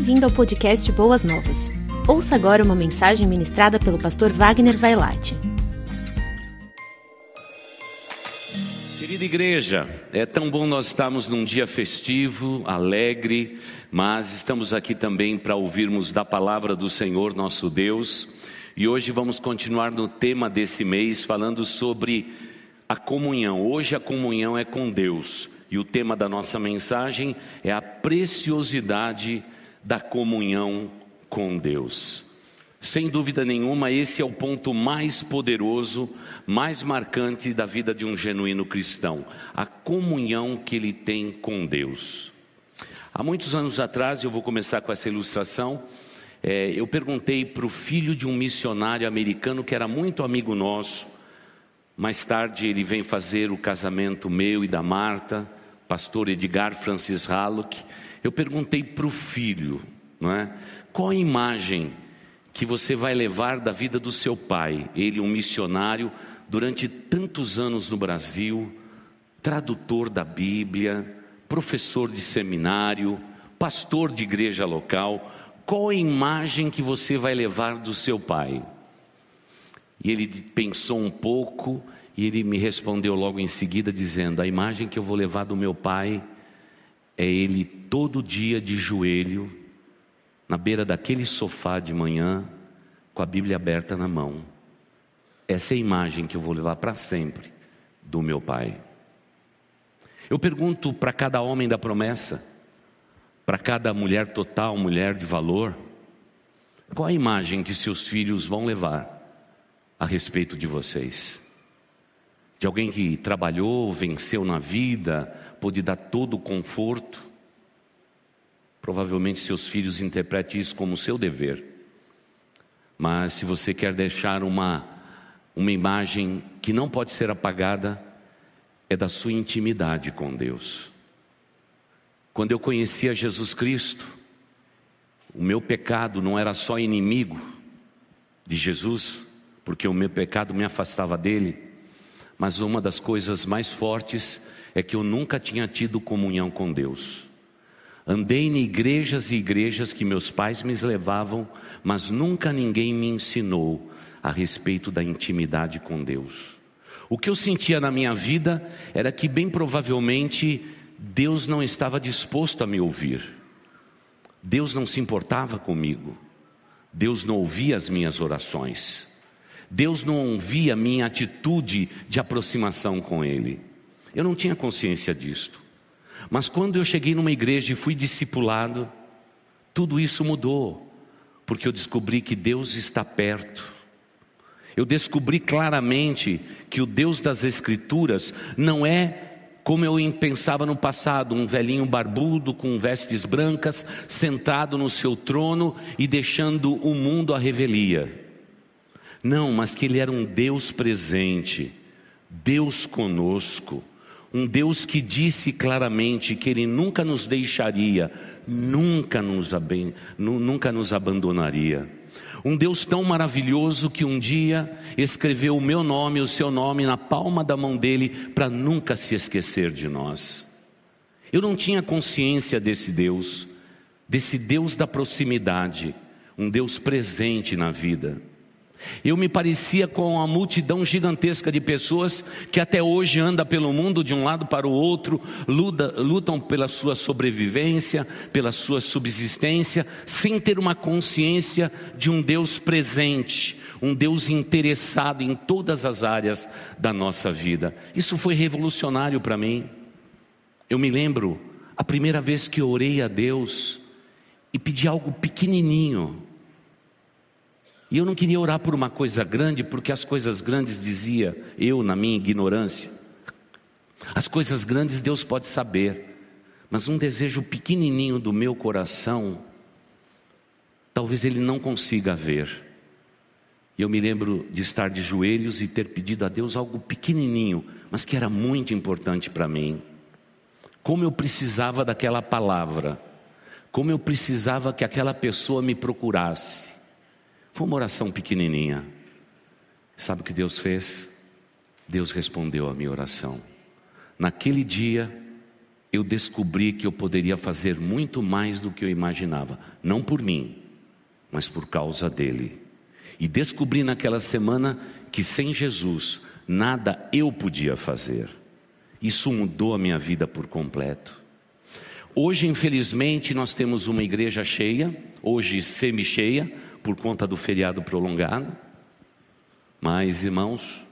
Bem-vindo ao podcast Boas Novas. Ouça agora uma mensagem ministrada pelo pastor Wagner Vailate. Querida igreja, é tão bom nós estarmos num dia festivo, alegre, mas estamos aqui também para ouvirmos da palavra do Senhor nosso Deus. E hoje vamos continuar no tema desse mês falando sobre a comunhão. Hoje a comunhão é com Deus. E o tema da nossa mensagem é a preciosidade da comunhão com Deus. Sem dúvida nenhuma, esse é o ponto mais poderoso, mais marcante da vida de um genuíno cristão, a comunhão que ele tem com Deus. Há muitos anos atrás, eu vou começar com essa ilustração, é, eu perguntei para o filho de um missionário americano que era muito amigo nosso. Mais tarde ele vem fazer o casamento meu e da Marta pastor Edgar Francis Hallock, eu perguntei para o filho, não é? Qual a imagem que você vai levar da vida do seu pai? Ele, um missionário, durante tantos anos no Brasil, tradutor da Bíblia, professor de seminário, pastor de igreja local. Qual a imagem que você vai levar do seu pai? E ele pensou um pouco e ele me respondeu logo em seguida, dizendo: A imagem que eu vou levar do meu pai é ele todo dia de joelho, na beira daquele sofá de manhã, com a Bíblia aberta na mão. Essa é a imagem que eu vou levar para sempre do meu pai. Eu pergunto para cada homem da promessa, para cada mulher total, mulher de valor, qual a imagem que seus filhos vão levar a respeito de vocês? De alguém que trabalhou, venceu na vida, pôde dar todo o conforto. Provavelmente seus filhos interpretem isso como seu dever. Mas se você quer deixar uma, uma imagem que não pode ser apagada, é da sua intimidade com Deus. Quando eu conhecia Jesus Cristo, o meu pecado não era só inimigo de Jesus, porque o meu pecado me afastava dele mas uma das coisas mais fortes é que eu nunca tinha tido comunhão com Deus. Andei em igrejas e igrejas que meus pais me levavam, mas nunca ninguém me ensinou a respeito da intimidade com Deus. O que eu sentia na minha vida era que, bem provavelmente, Deus não estava disposto a me ouvir. Deus não se importava comigo. Deus não ouvia as minhas orações. Deus não ouvia minha atitude de aproximação com Ele. Eu não tinha consciência disto. Mas quando eu cheguei numa igreja e fui discipulado, tudo isso mudou, porque eu descobri que Deus está perto. Eu descobri claramente que o Deus das Escrituras não é como eu pensava no passado, um velhinho barbudo com vestes brancas, sentado no seu trono e deixando o mundo à revelia. Não, mas que Ele era um Deus presente, Deus conosco, um Deus que disse claramente que Ele nunca nos deixaria, nunca nos, nunca nos abandonaria. Um Deus tão maravilhoso que um dia escreveu o meu nome, o seu nome na palma da mão dele para nunca se esquecer de nós. Eu não tinha consciência desse Deus, desse Deus da proximidade, um Deus presente na vida. Eu me parecia com a multidão gigantesca de pessoas que até hoje anda pelo mundo de um lado para o outro, luta, lutam pela sua sobrevivência, pela sua subsistência, sem ter uma consciência de um Deus presente, um Deus interessado em todas as áreas da nossa vida. Isso foi revolucionário para mim. Eu me lembro a primeira vez que orei a Deus e pedi algo pequenininho e eu não queria orar por uma coisa grande, porque as coisas grandes, dizia eu na minha ignorância, as coisas grandes Deus pode saber, mas um desejo pequenininho do meu coração, talvez Ele não consiga ver. E eu me lembro de estar de joelhos e ter pedido a Deus algo pequenininho, mas que era muito importante para mim. Como eu precisava daquela palavra, como eu precisava que aquela pessoa me procurasse. Foi uma oração pequenininha. Sabe o que Deus fez? Deus respondeu a minha oração. Naquele dia, eu descobri que eu poderia fazer muito mais do que eu imaginava, não por mim, mas por causa dele. E descobri naquela semana que sem Jesus nada eu podia fazer. Isso mudou a minha vida por completo. Hoje, infelizmente, nós temos uma igreja cheia, hoje semi-cheia, por conta do feriado prolongado. Mas, irmãos,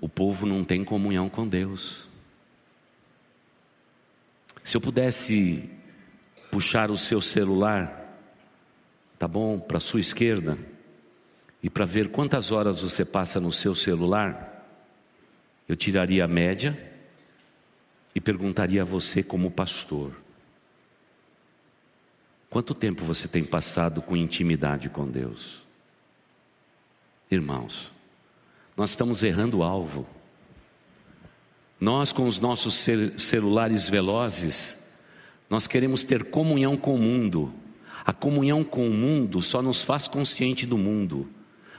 o povo não tem comunhão com Deus. Se eu pudesse puxar o seu celular, tá bom, para a sua esquerda, e para ver quantas horas você passa no seu celular, eu tiraria a média e perguntaria a você, como pastor: quanto tempo você tem passado com intimidade com Deus? Irmãos, nós estamos errando o alvo. Nós, com os nossos celulares velozes, nós queremos ter comunhão com o mundo. A comunhão com o mundo só nos faz consciente do mundo.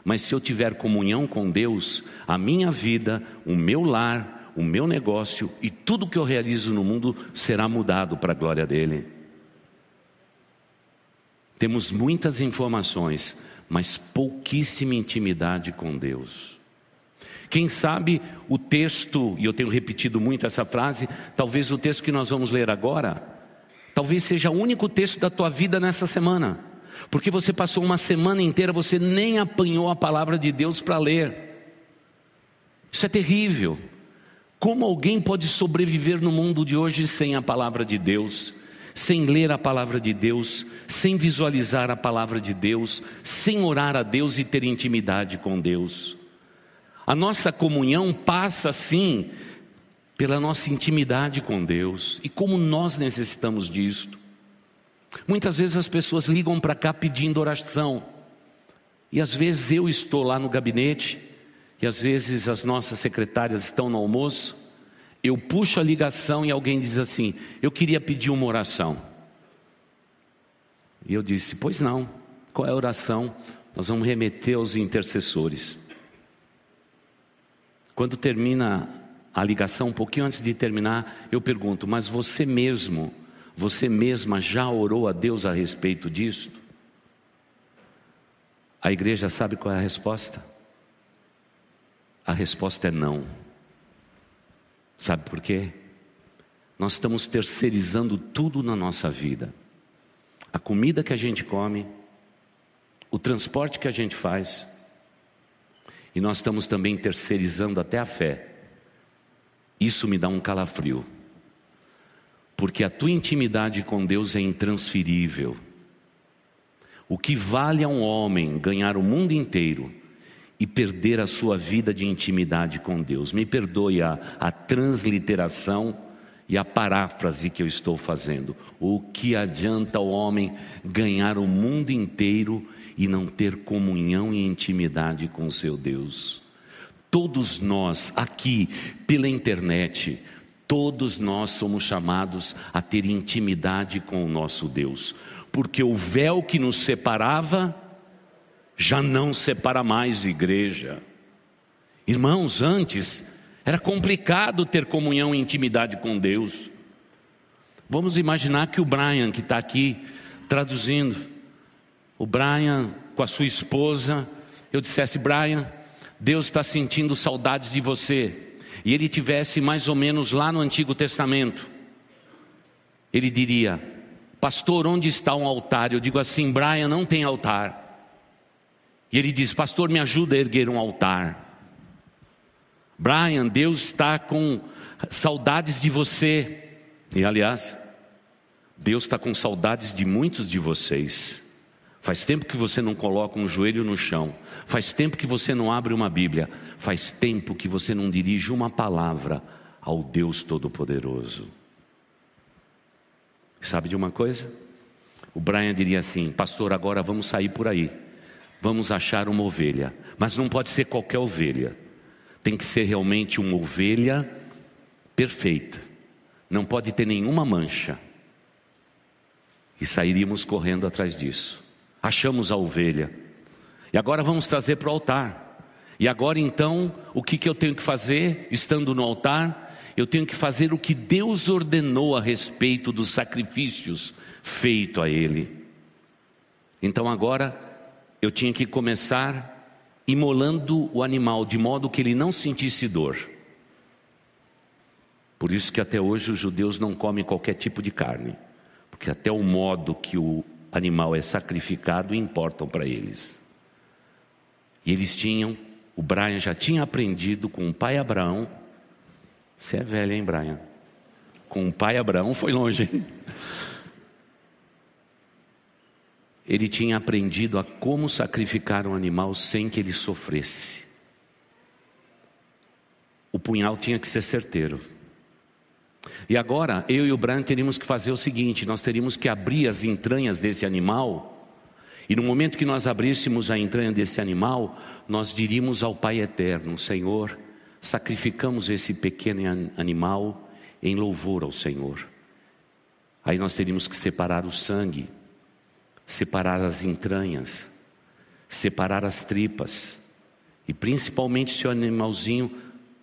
Mas se eu tiver comunhão com Deus, a minha vida, o meu lar, o meu negócio e tudo que eu realizo no mundo será mudado para a glória dele. Temos muitas informações, mas pouquíssima intimidade com Deus. Quem sabe o texto, e eu tenho repetido muito essa frase, talvez o texto que nós vamos ler agora, talvez seja o único texto da tua vida nessa semana, porque você passou uma semana inteira, você nem apanhou a palavra de Deus para ler. Isso é terrível. Como alguém pode sobreviver no mundo de hoje sem a palavra de Deus? Sem ler a palavra de Deus, sem visualizar a palavra de Deus, sem orar a Deus e ter intimidade com Deus. A nossa comunhão passa sim pela nossa intimidade com Deus e como nós necessitamos disto. Muitas vezes as pessoas ligam para cá pedindo oração, e às vezes eu estou lá no gabinete, e às vezes as nossas secretárias estão no almoço, eu puxo a ligação e alguém diz assim: Eu queria pedir uma oração. E eu disse: Pois não, qual é a oração? Nós vamos remeter aos intercessores. Quando termina a ligação, um pouquinho antes de terminar, eu pergunto: Mas você mesmo, você mesma já orou a Deus a respeito disso? A igreja sabe qual é a resposta? A resposta é não. Sabe por quê? Nós estamos terceirizando tudo na nossa vida. A comida que a gente come, o transporte que a gente faz, e nós estamos também terceirizando até a fé. Isso me dá um calafrio. Porque a tua intimidade com Deus é intransferível. O que vale a um homem ganhar o mundo inteiro e perder a sua vida de intimidade com Deus? Me perdoe a, a transliteração e a paráfrase que eu estou fazendo. O que adianta o homem ganhar o mundo inteiro e não ter comunhão e intimidade com seu Deus. Todos nós aqui pela internet, todos nós somos chamados a ter intimidade com o nosso Deus, porque o véu que nos separava já não separa mais igreja. Irmãos, antes era complicado ter comunhão e intimidade com Deus. Vamos imaginar que o Brian, que está aqui traduzindo, o Brian com a sua esposa, eu dissesse, Brian, Deus está sentindo saudades de você, e ele tivesse mais ou menos lá no Antigo Testamento, ele diria, pastor, onde está um altar? Eu digo assim, Brian, não tem altar. E ele diz, pastor, me ajuda a erguer um altar. Brian, Deus está com saudades de você. E aliás, Deus está com saudades de muitos de vocês. Faz tempo que você não coloca um joelho no chão. Faz tempo que você não abre uma Bíblia. Faz tempo que você não dirige uma palavra ao Deus Todo-Poderoso. Sabe de uma coisa? O Brian diria assim: Pastor, agora vamos sair por aí. Vamos achar uma ovelha. Mas não pode ser qualquer ovelha. Tem que ser realmente uma ovelha perfeita. Não pode ter nenhuma mancha. E sairíamos correndo atrás disso achamos a ovelha. E agora vamos trazer para o altar. E agora então, o que, que eu tenho que fazer estando no altar? eu tenho que fazer o que Deus ordenou a respeito dos sacrifícios feito a ele. Então agora eu tinha que começar imolando o animal de modo que ele não sentisse dor. Por isso que até hoje os judeus não comem qualquer tipo de carne, porque até o modo que o animal é sacrificado importam para eles. E eles tinham, o Brian já tinha aprendido com o pai Abraão. Você é velho, hein, Brian? Com o pai Abraão foi longe, hein? Ele tinha aprendido a como sacrificar um animal sem que ele sofresse. O punhal tinha que ser certeiro. E agora, eu e o Brian teríamos que fazer o seguinte: nós teríamos que abrir as entranhas desse animal, e no momento que nós abríssemos a entranha desse animal, nós diríamos ao Pai Eterno: Senhor, sacrificamos esse pequeno animal em louvor ao Senhor. Aí nós teríamos que separar o sangue, separar as entranhas, separar as tripas, e principalmente se o animalzinho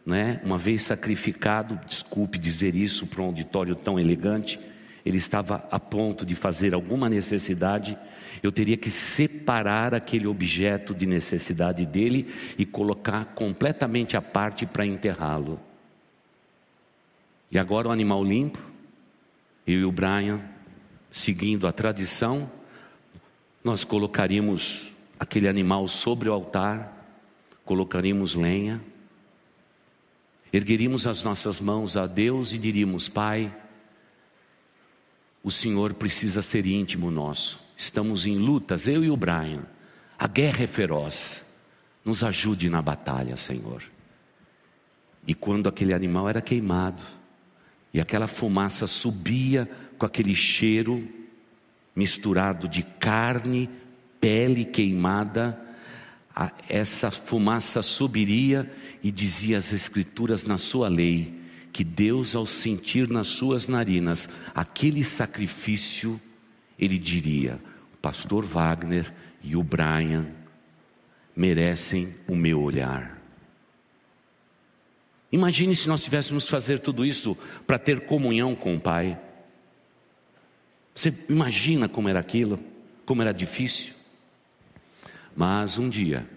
né, uma vez sacrificado, desculpe dizer isso para um auditório tão elegante, ele estava a ponto de fazer alguma necessidade, eu teria que separar aquele objeto de necessidade dele e colocar completamente à parte para enterrá-lo. E agora o animal limpo, eu e o Brian, seguindo a tradição, nós colocaríamos aquele animal sobre o altar, colocaríamos lenha, ergueríamos as nossas mãos a Deus e diríamos: Pai, o Senhor precisa ser íntimo nosso. Estamos em lutas, eu e o Brian. A guerra é feroz. Nos ajude na batalha, Senhor. E quando aquele animal era queimado, e aquela fumaça subia com aquele cheiro misturado de carne, pele queimada, essa fumaça subiria e dizia as Escrituras na sua lei que Deus, ao sentir nas suas narinas aquele sacrifício, ele diria: o pastor Wagner e o Brian merecem o meu olhar. Imagine se nós tivéssemos que fazer tudo isso para ter comunhão com o Pai. Você imagina como era aquilo, como era difícil? Mas um dia,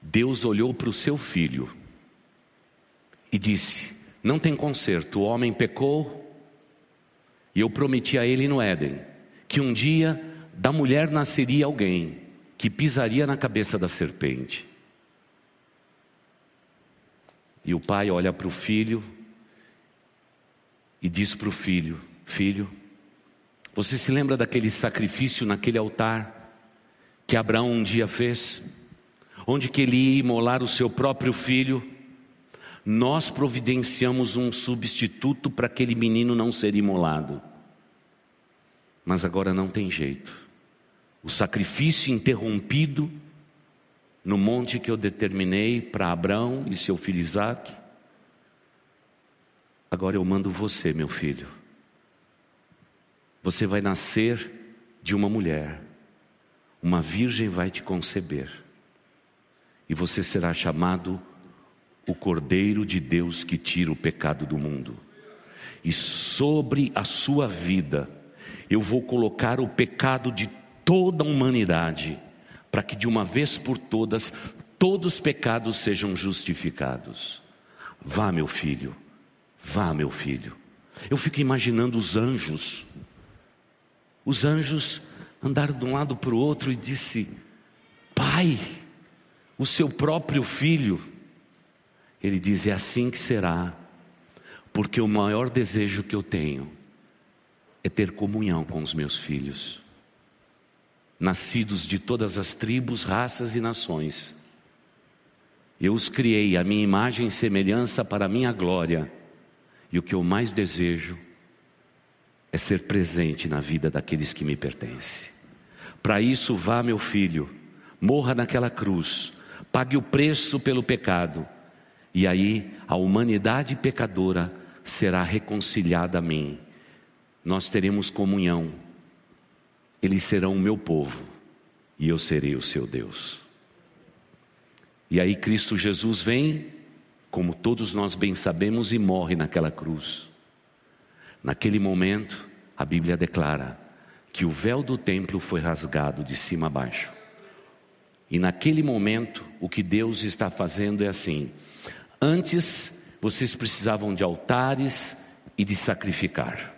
Deus olhou para o seu filho e disse: Não tem conserto, o homem pecou, e eu prometi a ele no Éden que um dia da mulher nasceria alguém que pisaria na cabeça da serpente. E o pai olha para o filho e diz para o filho: Filho, você se lembra daquele sacrifício naquele altar? que Abraão um dia fez, onde que ele ia imolar o seu próprio filho, nós providenciamos um substituto para aquele menino não ser imolado. Mas agora não tem jeito. O sacrifício interrompido no monte que eu determinei para Abraão e seu filho Isaac. Agora eu mando você, meu filho. Você vai nascer de uma mulher uma virgem vai te conceber, e você será chamado o Cordeiro de Deus que tira o pecado do mundo. E sobre a sua vida, eu vou colocar o pecado de toda a humanidade, para que de uma vez por todas, todos os pecados sejam justificados. Vá, meu filho, vá, meu filho. Eu fico imaginando os anjos. Os anjos andaram de um lado para o outro e disse: Pai, o seu próprio filho. Ele diz: É assim que será, porque o maior desejo que eu tenho é ter comunhão com os meus filhos, nascidos de todas as tribos, raças e nações. Eu os criei a minha imagem e semelhança para a minha glória, e o que eu mais desejo é ser presente na vida daqueles que me pertencem. Para isso, vá, meu filho, morra naquela cruz, pague o preço pelo pecado, e aí a humanidade pecadora será reconciliada a mim. Nós teremos comunhão, eles serão o meu povo, e eu serei o seu Deus. E aí Cristo Jesus vem como todos nós bem sabemos, e morre naquela cruz. Naquele momento, a Bíblia declara que o véu do templo foi rasgado de cima a baixo. E naquele momento, o que Deus está fazendo é assim: antes vocês precisavam de altares e de sacrificar.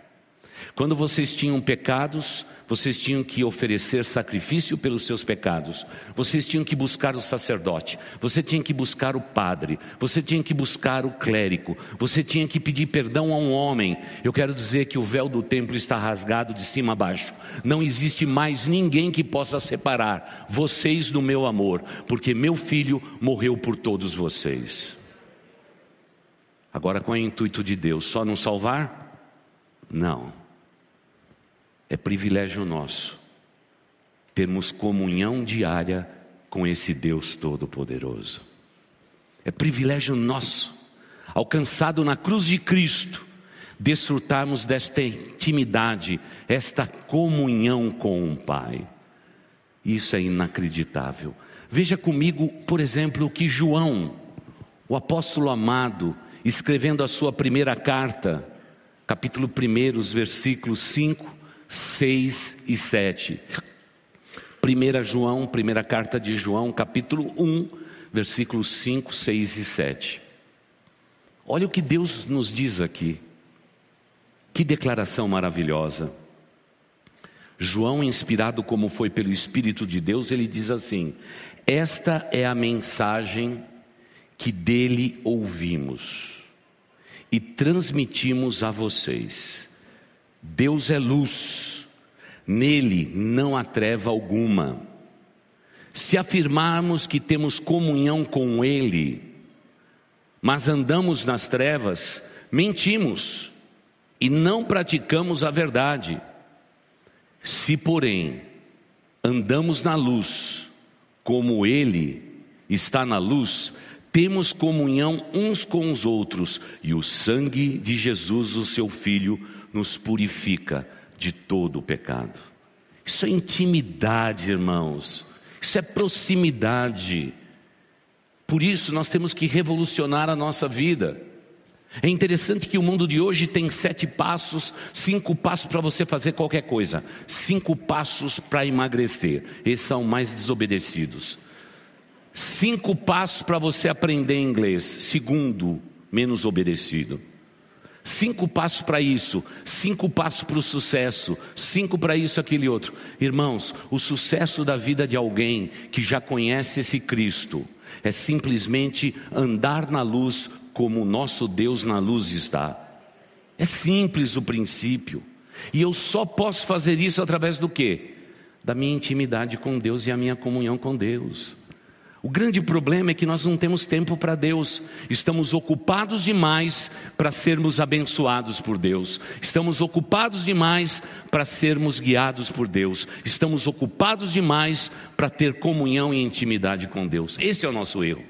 Quando vocês tinham pecados, vocês tinham que oferecer sacrifício pelos seus pecados, vocês tinham que buscar o sacerdote, você tinha que buscar o padre, você tinha que buscar o clérigo, você tinha que pedir perdão a um homem. Eu quero dizer que o véu do templo está rasgado de cima a baixo. Não existe mais ninguém que possa separar vocês do meu amor, porque meu filho morreu por todos vocês. Agora, qual é o intuito de Deus? Só não salvar? Não. É privilégio nosso termos comunhão diária com esse Deus Todo-Poderoso. É privilégio nosso, alcançado na cruz de Cristo, desfrutarmos desta intimidade, esta comunhão com o Pai. Isso é inacreditável. Veja comigo, por exemplo, o que João, o apóstolo amado, escrevendo a sua primeira carta, capítulo 1, versículos 5 6 e 7. 1 João, primeira carta de João, capítulo 1, versículos 5, 6 e 7. Olha o que Deus nos diz aqui. Que declaração maravilhosa. João, inspirado como foi pelo Espírito de Deus, ele diz assim: Esta é a mensagem que dele ouvimos e transmitimos a vocês Deus é luz, nele não há treva alguma. Se afirmarmos que temos comunhão com Ele, mas andamos nas trevas, mentimos e não praticamos a verdade. Se, porém, andamos na luz, como Ele está na luz, temos comunhão uns com os outros, e o sangue de Jesus, o seu Filho, nos purifica de todo o pecado. Isso é intimidade, irmãos. Isso é proximidade. Por isso nós temos que revolucionar a nossa vida. É interessante que o mundo de hoje tem sete passos, cinco passos para você fazer qualquer coisa, cinco passos para emagrecer. Esses são mais desobedecidos. Cinco passos para você aprender inglês, segundo, menos obedecido. Cinco passos para isso, cinco passos para o sucesso, cinco para isso, aquele outro. Irmãos, o sucesso da vida de alguém que já conhece esse Cristo é simplesmente andar na luz como o nosso Deus na luz está. É simples o princípio. E eu só posso fazer isso através do quê? Da minha intimidade com Deus e a minha comunhão com Deus. O grande problema é que nós não temos tempo para Deus, estamos ocupados demais para sermos abençoados por Deus, estamos ocupados demais para sermos guiados por Deus, estamos ocupados demais para ter comunhão e intimidade com Deus. Esse é o nosso erro.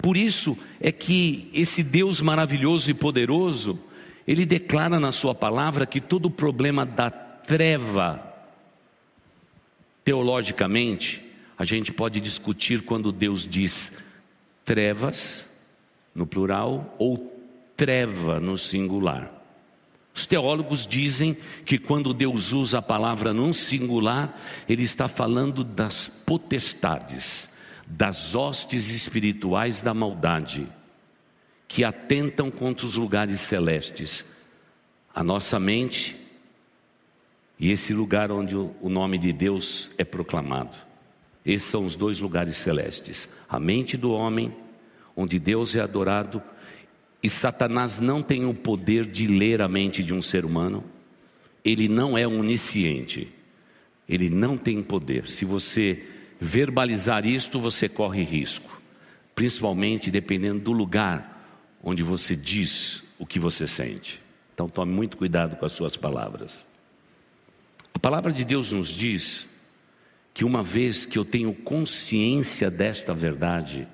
Por isso é que esse Deus maravilhoso e poderoso, ele declara na Sua palavra que todo o problema da treva, teologicamente, a gente pode discutir quando Deus diz trevas, no plural, ou treva, no singular. Os teólogos dizem que quando Deus usa a palavra no singular, Ele está falando das potestades, das hostes espirituais da maldade, que atentam contra os lugares celestes. A nossa mente e esse lugar onde o nome de Deus é proclamado. Esses são os dois lugares celestes: a mente do homem, onde Deus é adorado, e Satanás não tem o poder de ler a mente de um ser humano. Ele não é onisciente. Ele não tem poder. Se você verbalizar isto, você corre risco, principalmente dependendo do lugar onde você diz o que você sente. Então tome muito cuidado com as suas palavras. A palavra de Deus nos diz que uma vez que eu tenho consciência desta verdade,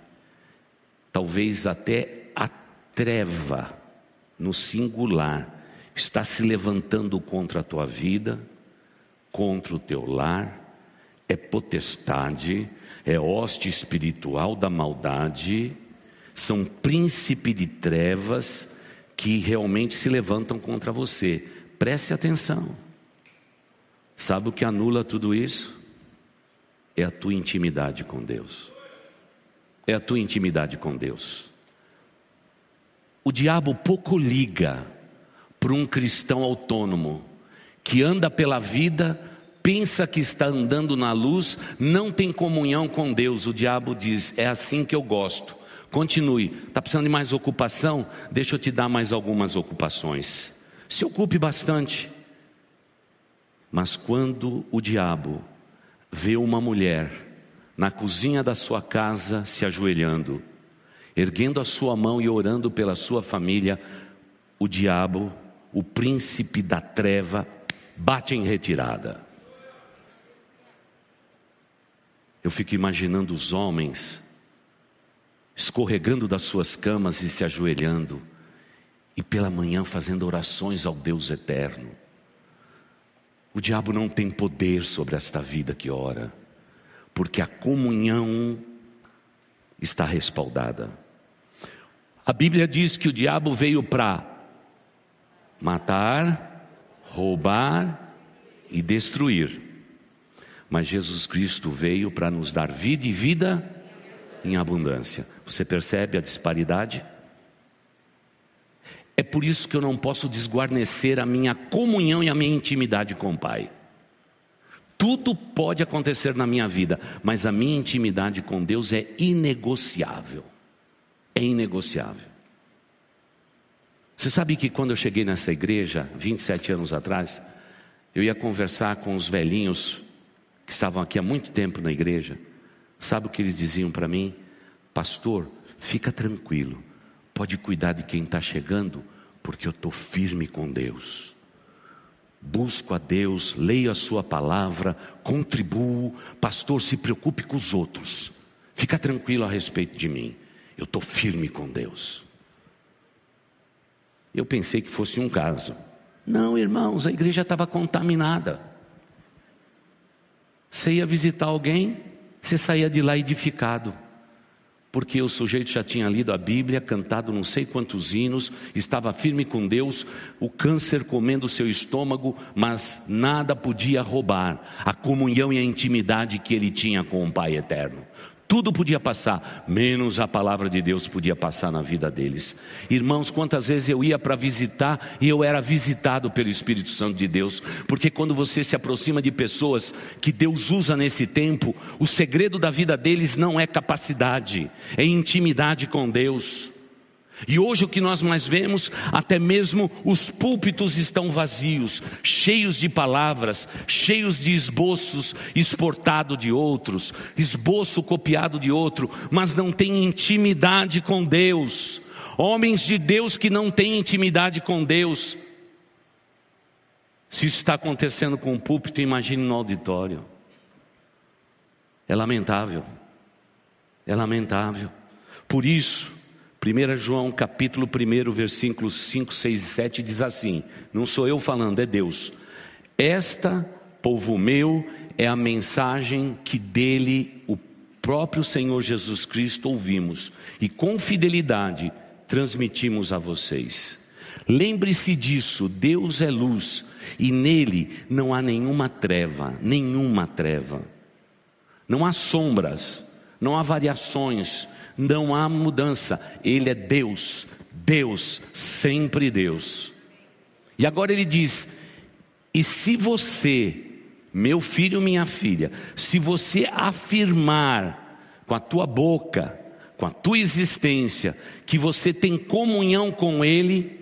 talvez até a treva, no singular, está se levantando contra a tua vida, contra o teu lar, é potestade, é hoste espiritual da maldade, são príncipes de trevas que realmente se levantam contra você. Preste atenção. Sabe o que anula tudo isso? É a tua intimidade com Deus. É a tua intimidade com Deus. O diabo pouco liga para um cristão autônomo que anda pela vida, pensa que está andando na luz, não tem comunhão com Deus. O diabo diz: é assim que eu gosto. Continue. Está precisando de mais ocupação? Deixa eu te dar mais algumas ocupações. Se ocupe bastante. Mas quando o diabo vê uma mulher na cozinha da sua casa se ajoelhando, erguendo a sua mão e orando pela sua família, o diabo, o príncipe da treva, bate em retirada. Eu fico imaginando os homens escorregando das suas camas e se ajoelhando, e pela manhã fazendo orações ao Deus eterno. O diabo não tem poder sobre esta vida que ora, porque a comunhão está respaldada. A Bíblia diz que o diabo veio para matar, roubar e destruir. Mas Jesus Cristo veio para nos dar vida e vida em abundância. Você percebe a disparidade? É por isso que eu não posso desguarnecer a minha comunhão e a minha intimidade com o Pai. Tudo pode acontecer na minha vida, mas a minha intimidade com Deus é inegociável. É inegociável. Você sabe que quando eu cheguei nessa igreja, 27 anos atrás, eu ia conversar com os velhinhos que estavam aqui há muito tempo na igreja. Sabe o que eles diziam para mim? Pastor, fica tranquilo, pode cuidar de quem está chegando, porque eu estou firme com Deus. Busco a Deus, leio a Sua palavra, contribuo. Pastor, se preocupe com os outros, fica tranquilo a respeito de mim, eu estou firme com Deus. Eu pensei que fosse um caso. Não, irmãos, a igreja estava contaminada. Você ia visitar alguém, você saía de lá edificado, porque o sujeito já tinha lido a Bíblia, cantado não sei quantos hinos, estava firme com Deus, o câncer comendo o seu estômago, mas nada podia roubar a comunhão e a intimidade que ele tinha com o Pai eterno. Tudo podia passar, menos a palavra de Deus podia passar na vida deles. Irmãos, quantas vezes eu ia para visitar e eu era visitado pelo Espírito Santo de Deus, porque quando você se aproxima de pessoas que Deus usa nesse tempo, o segredo da vida deles não é capacidade, é intimidade com Deus. E hoje o que nós mais vemos, até mesmo os púlpitos estão vazios, cheios de palavras, cheios de esboços exportado de outros, esboço copiado de outro, mas não tem intimidade com Deus. Homens de Deus que não têm intimidade com Deus. Se isso está acontecendo com o púlpito, imagine no auditório. É lamentável. É lamentável. Por isso, 1 João capítulo 1, versículos 5, 6 e 7 diz assim: Não sou eu falando, é Deus. Esta, povo meu, é a mensagem que dele o próprio Senhor Jesus Cristo ouvimos e com fidelidade transmitimos a vocês. Lembre-se disso, Deus é luz e nele não há nenhuma treva, nenhuma treva. Não há sombras, não há variações, não há mudança, Ele é Deus, Deus, sempre Deus. E agora ele diz: e se você, meu filho, minha filha, se você afirmar com a tua boca, com a tua existência, que você tem comunhão com Ele,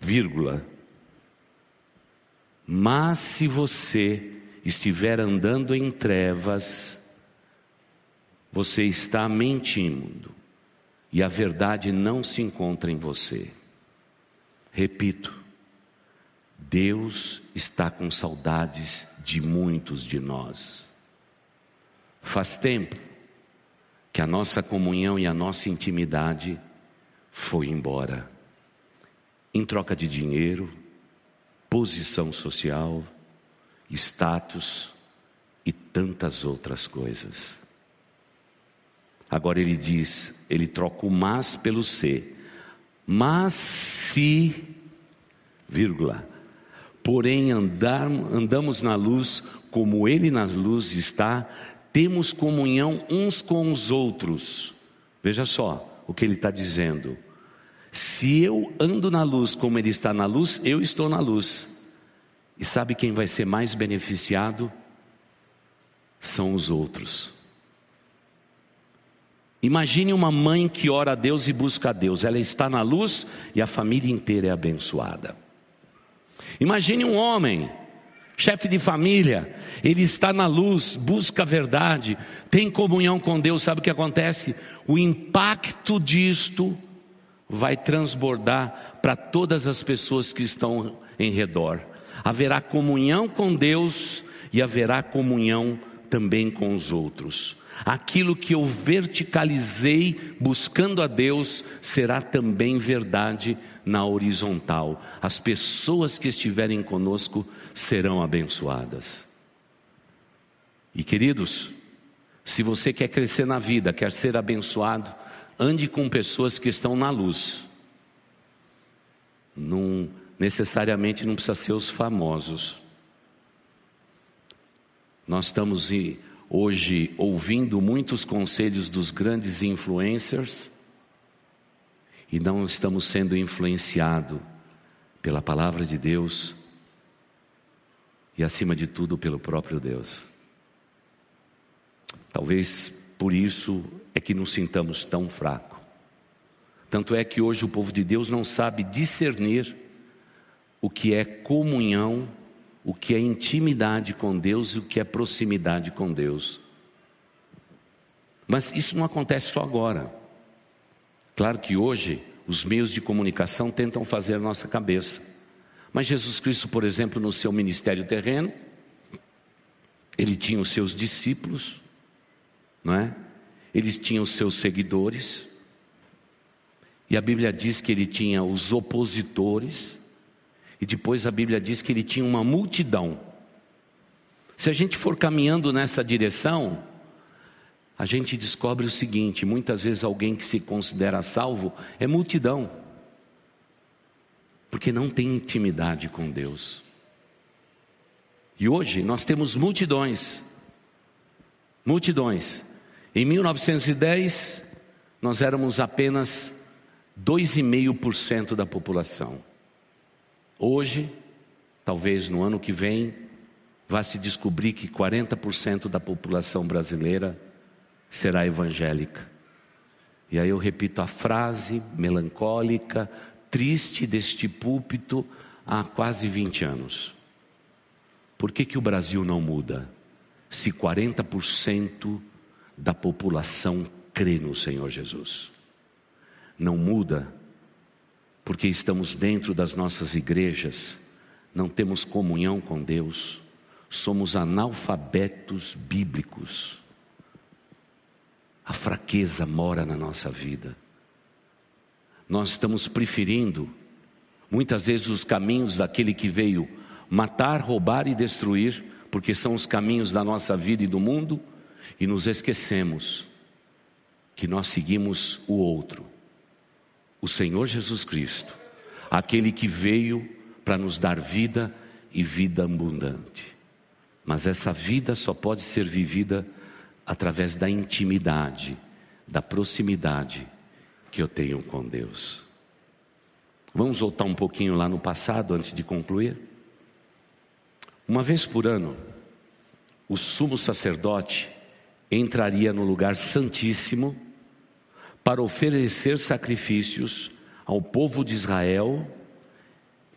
vírgula, mas se você estiver andando em trevas, você está mentindo e a verdade não se encontra em você. Repito, Deus está com saudades de muitos de nós. Faz tempo que a nossa comunhão e a nossa intimidade foi embora. Em troca de dinheiro, posição social, status e tantas outras coisas. Agora ele diz, ele troca o mas pelo se. Mas se, vírgula, porém andar, andamos na luz como ele na luz está, temos comunhão uns com os outros. Veja só o que ele está dizendo. Se eu ando na luz como ele está na luz, eu estou na luz. E sabe quem vai ser mais beneficiado? São os outros. Imagine uma mãe que ora a Deus e busca a Deus. Ela está na luz e a família inteira é abençoada. Imagine um homem, chefe de família, ele está na luz, busca a verdade, tem comunhão com Deus. Sabe o que acontece? O impacto disto vai transbordar para todas as pessoas que estão em redor. Haverá comunhão com Deus e haverá comunhão também com os outros. Aquilo que eu verticalizei buscando a Deus será também verdade na horizontal. As pessoas que estiverem conosco serão abençoadas. E queridos, se você quer crescer na vida, quer ser abençoado, ande com pessoas que estão na luz. Não necessariamente não precisa ser os famosos. Nós estamos hoje ouvindo muitos conselhos dos grandes influencers e não estamos sendo influenciados pela palavra de Deus e, acima de tudo, pelo próprio Deus. Talvez por isso é que nos sintamos tão fracos. Tanto é que hoje o povo de Deus não sabe discernir o que é comunhão o que é intimidade com Deus e o que é proximidade com Deus. Mas isso não acontece só agora. Claro que hoje os meios de comunicação tentam fazer a nossa cabeça. Mas Jesus Cristo, por exemplo, no seu ministério terreno, ele tinha os seus discípulos, não é? Eles tinham os seus seguidores. E a Bíblia diz que ele tinha os opositores. E depois a Bíblia diz que ele tinha uma multidão. Se a gente for caminhando nessa direção, a gente descobre o seguinte: muitas vezes alguém que se considera salvo é multidão, porque não tem intimidade com Deus. E hoje nós temos multidões, multidões. Em 1910, nós éramos apenas 2,5% da população. Hoje, talvez no ano que vem, vá se descobrir que 40% da população brasileira será evangélica. E aí eu repito a frase melancólica, triste deste púlpito há quase 20 anos. Por que, que o Brasil não muda? Se 40% da população crê no Senhor Jesus. Não muda porque estamos dentro das nossas igrejas, não temos comunhão com Deus, somos analfabetos bíblicos. A fraqueza mora na nossa vida. Nós estamos preferindo, muitas vezes, os caminhos daquele que veio matar, roubar e destruir, porque são os caminhos da nossa vida e do mundo, e nos esquecemos que nós seguimos o outro o Senhor Jesus Cristo, aquele que veio para nos dar vida e vida abundante. Mas essa vida só pode ser vivida através da intimidade, da proximidade que eu tenho com Deus. Vamos voltar um pouquinho lá no passado antes de concluir? Uma vez por ano, o sumo sacerdote entraria no lugar santíssimo para oferecer sacrifícios ao povo de Israel,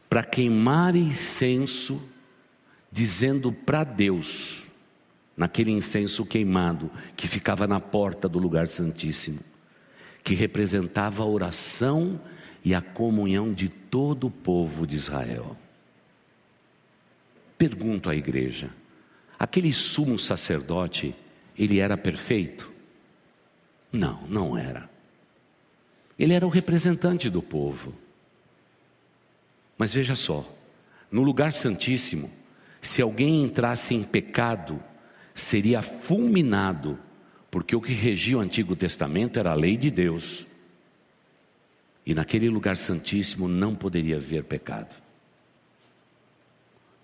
para queimar incenso, dizendo para Deus, naquele incenso queimado que ficava na porta do lugar santíssimo, que representava a oração e a comunhão de todo o povo de Israel. Pergunto à igreja: aquele sumo sacerdote, ele era perfeito? Não, não era. Ele era o representante do povo. Mas veja só, no lugar santíssimo, se alguém entrasse em pecado, seria fulminado Porque o que regia o Antigo Testamento era a lei de Deus. E naquele lugar santíssimo não poderia haver pecado.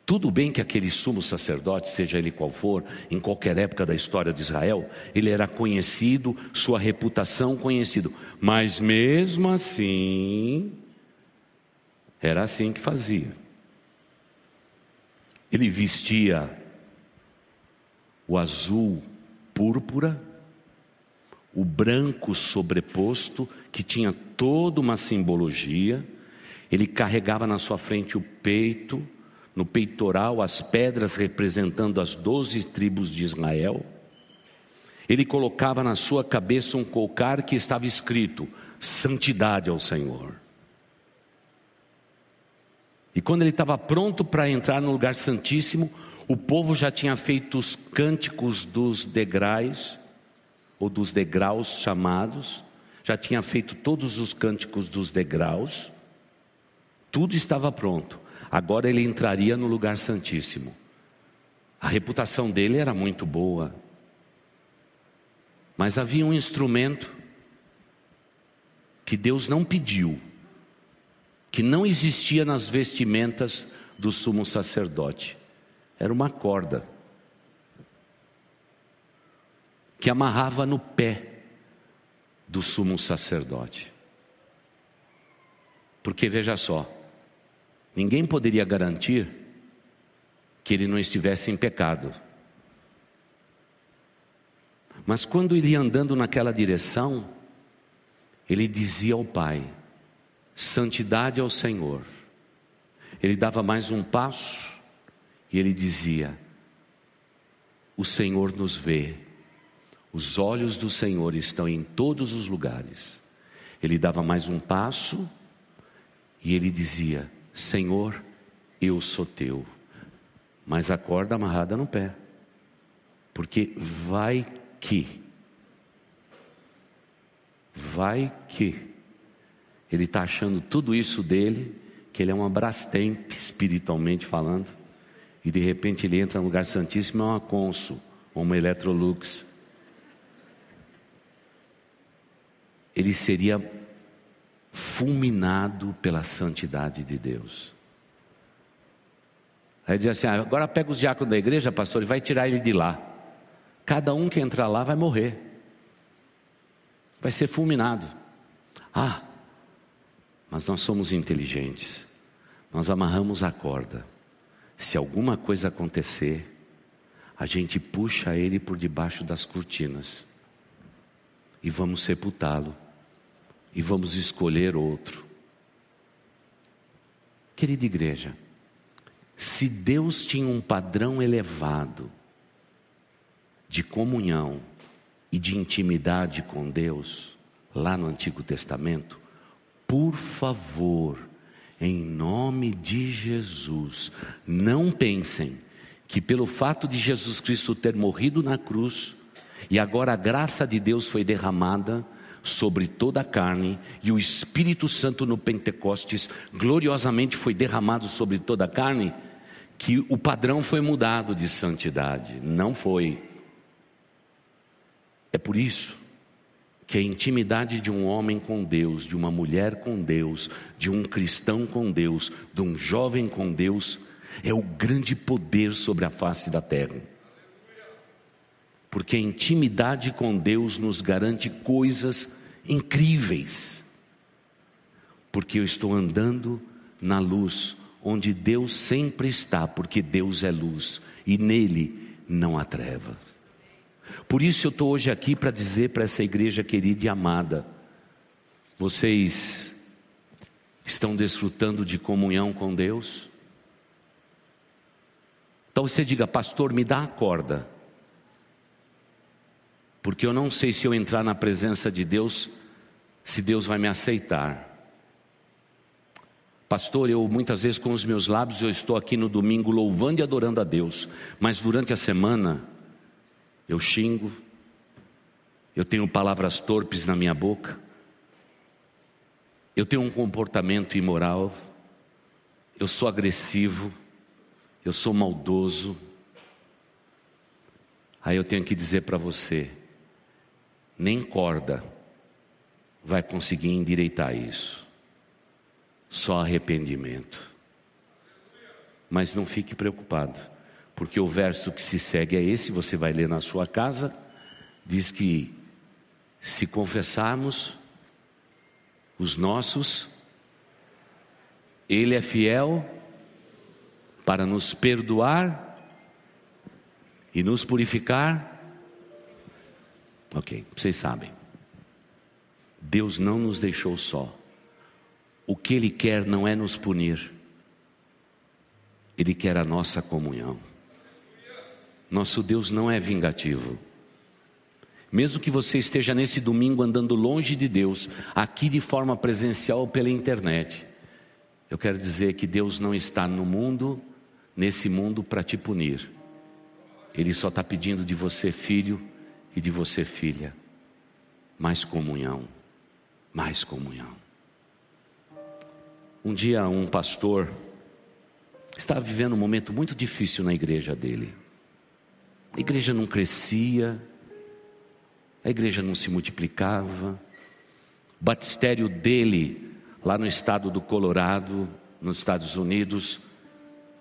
Tudo bem que aquele sumo sacerdote, seja ele qual for, em qualquer época da história de Israel, ele era conhecido, sua reputação conhecido, mas mesmo assim, era assim que fazia. Ele vestia o azul púrpura, o branco sobreposto, que tinha toda uma simbologia, ele carregava na sua frente o peito, no peitoral as pedras representando as doze tribos de Israel. Ele colocava na sua cabeça um cocar que estava escrito: Santidade ao Senhor. E quando ele estava pronto para entrar no lugar santíssimo, o povo já tinha feito os cânticos dos degraus, ou dos degraus chamados, já tinha feito todos os cânticos dos degraus, tudo estava pronto. Agora ele entraria no lugar santíssimo. A reputação dele era muito boa. Mas havia um instrumento que Deus não pediu, que não existia nas vestimentas do sumo sacerdote. Era uma corda que amarrava no pé do sumo sacerdote. Porque veja só, Ninguém poderia garantir que ele não estivesse em pecado. Mas quando ele ia andando naquela direção, ele dizia ao Pai: Santidade ao Senhor. Ele dava mais um passo e ele dizia: O Senhor nos vê, os olhos do Senhor estão em todos os lugares. Ele dava mais um passo e ele dizia: Senhor, eu sou teu. Mas a corda amarrada no pé. Porque vai que, vai que, ele está achando tudo isso dele, que ele é uma Brastemp, espiritualmente falando, e de repente ele entra no lugar santíssimo, é uma Consul, uma Electrolux. Ele seria fulminado pela santidade de Deus. Aí diz assim: ah, agora pega os diáconos da igreja, pastor, e vai tirar ele de lá. Cada um que entrar lá vai morrer, vai ser fulminado. Ah, mas nós somos inteligentes, nós amarramos a corda. Se alguma coisa acontecer, a gente puxa ele por debaixo das cortinas e vamos sepultá-lo e vamos escolher outro. Querida igreja, se Deus tinha um padrão elevado de comunhão e de intimidade com Deus, lá no Antigo Testamento, por favor, em nome de Jesus, não pensem que pelo fato de Jesus Cristo ter morrido na cruz e agora a graça de Deus foi derramada, sobre toda a carne, e o Espírito Santo no Pentecostes gloriosamente foi derramado sobre toda a carne, que o padrão foi mudado de santidade. Não foi. É por isso que a intimidade de um homem com Deus, de uma mulher com Deus, de um cristão com Deus, de um jovem com Deus, é o grande poder sobre a face da terra porque a intimidade com Deus nos garante coisas incríveis. Porque eu estou andando na luz, onde Deus sempre está, porque Deus é luz e nele não há treva. Por isso eu estou hoje aqui para dizer para essa igreja querida e amada: vocês estão desfrutando de comunhão com Deus? Então você diga, pastor, me dá a corda porque eu não sei se eu entrar na presença de Deus, se Deus vai me aceitar. Pastor, eu muitas vezes com os meus lábios eu estou aqui no domingo louvando e adorando a Deus, mas durante a semana eu xingo, eu tenho palavras torpes na minha boca, eu tenho um comportamento imoral, eu sou agressivo, eu sou maldoso. Aí eu tenho que dizer para você, nem corda vai conseguir endireitar isso. Só arrependimento. Mas não fique preocupado, porque o verso que se segue é esse, você vai ler na sua casa, diz que se confessarmos os nossos, Ele é fiel para nos perdoar e nos purificar. Ok, vocês sabem. Deus não nos deixou só. O que Ele quer não é nos punir, Ele quer a nossa comunhão. Nosso Deus não é vingativo. Mesmo que você esteja nesse domingo andando longe de Deus, aqui de forma presencial ou pela internet, eu quero dizer que Deus não está no mundo, nesse mundo, para te punir. Ele só está pedindo de você, filho, e de você, filha, mais comunhão, mais comunhão. Um dia, um pastor estava vivendo um momento muito difícil na igreja dele. A igreja não crescia, a igreja não se multiplicava. O batistério dele, lá no estado do Colorado, nos Estados Unidos,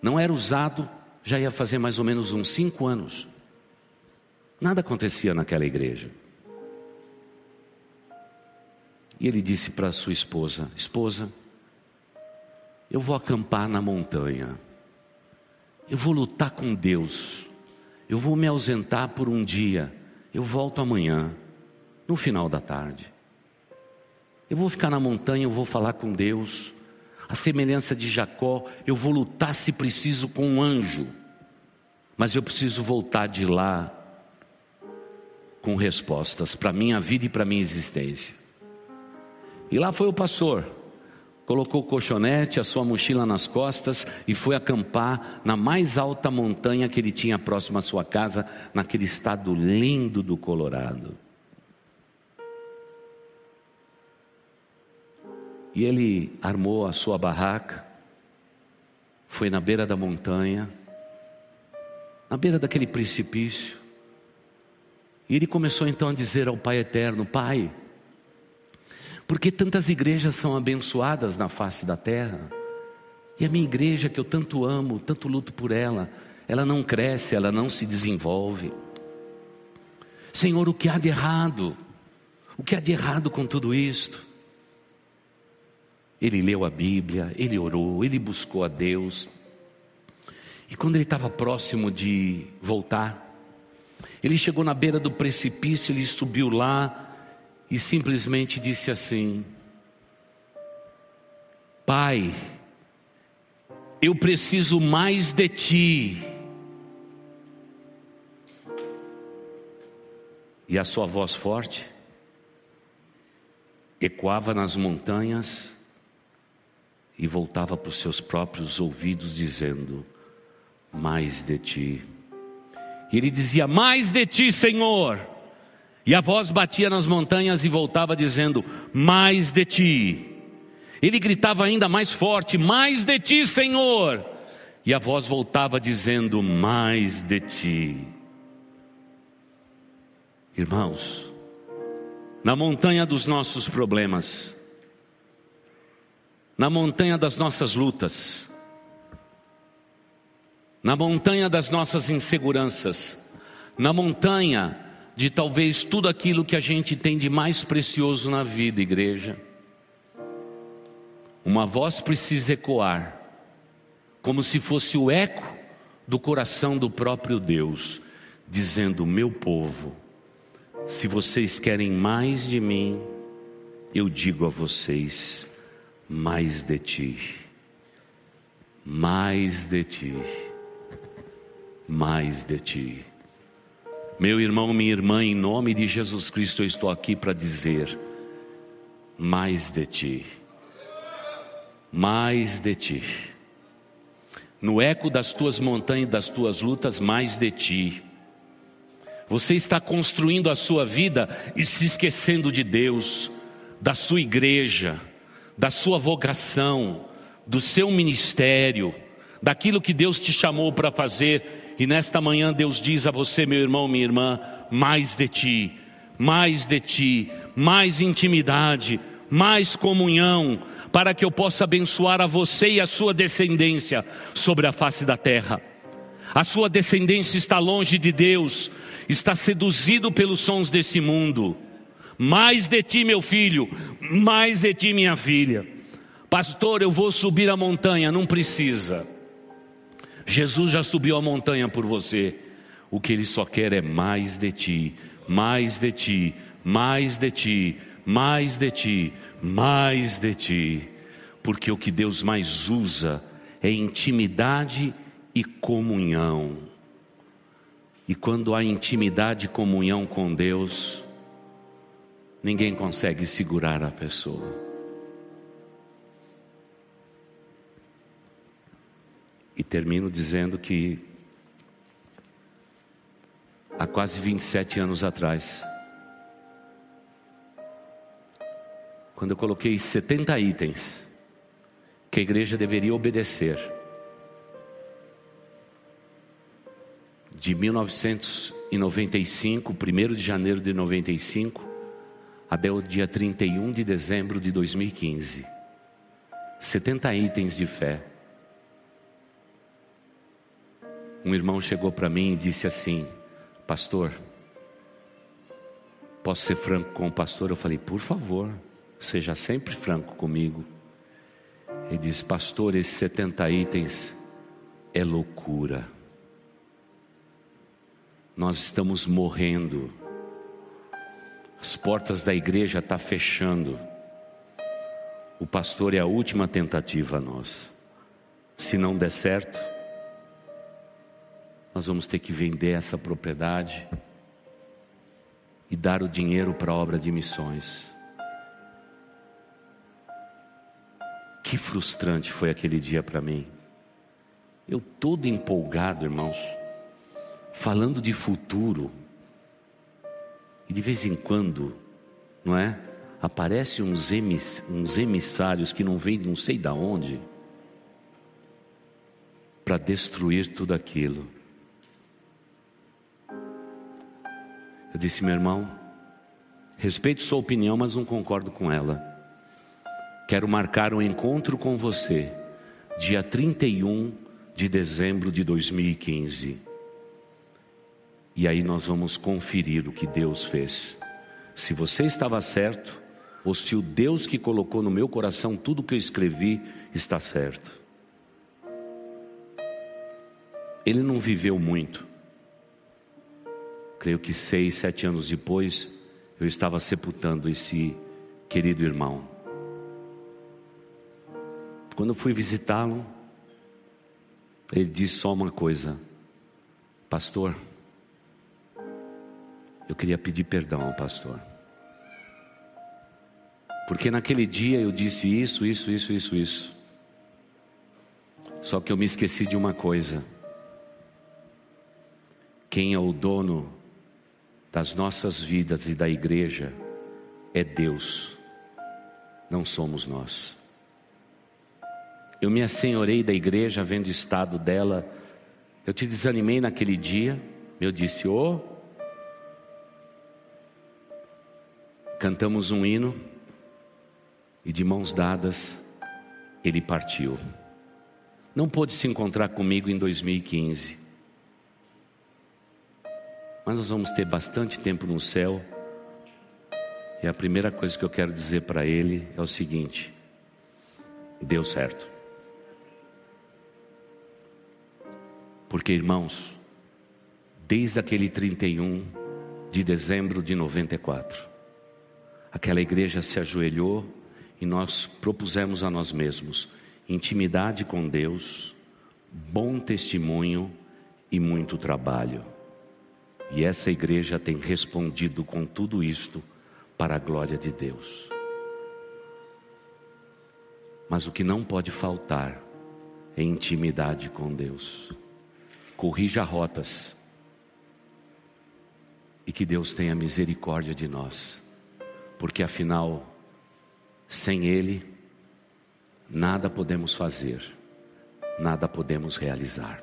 não era usado, já ia fazer mais ou menos uns cinco anos. Nada acontecia naquela igreja. E ele disse para sua esposa: Esposa, eu vou acampar na montanha, eu vou lutar com Deus, eu vou me ausentar por um dia eu volto amanhã, no final da tarde. Eu vou ficar na montanha, eu vou falar com Deus. A semelhança de Jacó, eu vou lutar se preciso com um anjo. Mas eu preciso voltar de lá com respostas para minha vida e para minha existência. E lá foi o pastor colocou o colchonete, a sua mochila nas costas e foi acampar na mais alta montanha que ele tinha próximo à sua casa, naquele estado lindo do Colorado. E ele armou a sua barraca, foi na beira da montanha, na beira daquele precipício, e ele começou então a dizer ao Pai Eterno: Pai, porque tantas igrejas são abençoadas na face da terra. E a minha igreja, que eu tanto amo, tanto luto por ela, ela não cresce, ela não se desenvolve. Senhor, o que há de errado? O que há de errado com tudo isto? Ele leu a Bíblia, ele orou, ele buscou a Deus. E quando ele estava próximo de voltar, ele chegou na beira do precipício, ele subiu lá, e simplesmente disse assim: Pai, eu preciso mais de ti. E a sua voz forte ecoava nas montanhas e voltava para os seus próprios ouvidos, dizendo: Mais de ti. E ele dizia: Mais de ti, Senhor. E a voz batia nas montanhas e voltava dizendo: Mais de ti. Ele gritava ainda mais forte: Mais de ti, Senhor. E a voz voltava dizendo: Mais de ti. Irmãos, na montanha dos nossos problemas, na montanha das nossas lutas, na montanha das nossas inseguranças, na montanha de talvez tudo aquilo que a gente tem de mais precioso na vida, igreja. Uma voz precisa ecoar, como se fosse o eco do coração do próprio Deus, dizendo: Meu povo, se vocês querem mais de mim, eu digo a vocês: mais de ti, mais de ti, mais de ti. Meu irmão, minha irmã, em nome de Jesus Cristo, eu estou aqui para dizer: mais de ti, mais de ti. No eco das tuas montanhas das tuas lutas, mais de ti. Você está construindo a sua vida e se esquecendo de Deus, da sua igreja, da sua vocação, do seu ministério, daquilo que Deus te chamou para fazer e nesta manhã Deus diz a você, meu irmão, minha irmã, mais de ti, mais de ti, mais intimidade, mais comunhão, para que eu possa abençoar a você e a sua descendência sobre a face da terra. A sua descendência está longe de Deus, está seduzido pelos sons desse mundo. Mais de ti, meu filho, mais de ti, minha filha. Pastor, eu vou subir a montanha, não precisa. Jesus já subiu a montanha por você. O que ele só quer é mais de ti, mais de ti, mais de ti, mais de ti, mais de ti. Porque o que Deus mais usa é intimidade e comunhão. E quando há intimidade e comunhão com Deus, ninguém consegue segurar a pessoa. E termino dizendo que há quase 27 anos atrás, quando eu coloquei 70 itens que a igreja deveria obedecer, de 1995, 1 de janeiro de 95, até o dia 31 de dezembro de 2015. 70 itens de fé. Um irmão chegou para mim e disse assim: Pastor, posso ser franco com o pastor? Eu falei: Por favor, seja sempre franco comigo. Ele disse: Pastor, esses 70 itens é loucura nós estamos morrendo. As portas da igreja estão tá fechando. O pastor é a última tentativa nossa. Se não der certo, nós vamos ter que vender essa propriedade e dar o dinheiro para a obra de missões. Que frustrante foi aquele dia para mim. Eu todo empolgado, irmãos falando de futuro. E de vez em quando, não é? Aparecem uns, emiss, uns emissários que não vêm não sei de onde para destruir tudo aquilo. Eu disse, meu irmão, respeito sua opinião, mas não concordo com ela. Quero marcar um encontro com você, dia 31 de dezembro de 2015. E aí nós vamos conferir o que Deus fez. Se você estava certo, ou se o Deus que colocou no meu coração tudo que eu escrevi está certo. Ele não viveu muito. Creio que seis, sete anos depois, eu estava sepultando esse querido irmão. Quando eu fui visitá-lo, ele disse só uma coisa: Pastor, eu queria pedir perdão ao pastor. Porque naquele dia eu disse isso, isso, isso, isso, isso. Só que eu me esqueci de uma coisa. Quem é o dono das nossas vidas e da igreja é Deus, não somos nós. Eu me assenhorei da igreja vendo o estado dela. Eu te desanimei naquele dia. Eu disse: oh, cantamos um hino e de mãos dadas ele partiu. Não pôde se encontrar comigo em 2015. Mas nós vamos ter bastante tempo no céu. E a primeira coisa que eu quero dizer para ele é o seguinte: deu certo. Porque, irmãos, desde aquele 31 de dezembro de 94, Aquela igreja se ajoelhou e nós propusemos a nós mesmos intimidade com Deus, bom testemunho e muito trabalho. E essa igreja tem respondido com tudo isto para a glória de Deus. Mas o que não pode faltar é intimidade com Deus. Corrija rotas e que Deus tenha misericórdia de nós porque afinal, sem Ele, nada podemos fazer, nada podemos realizar.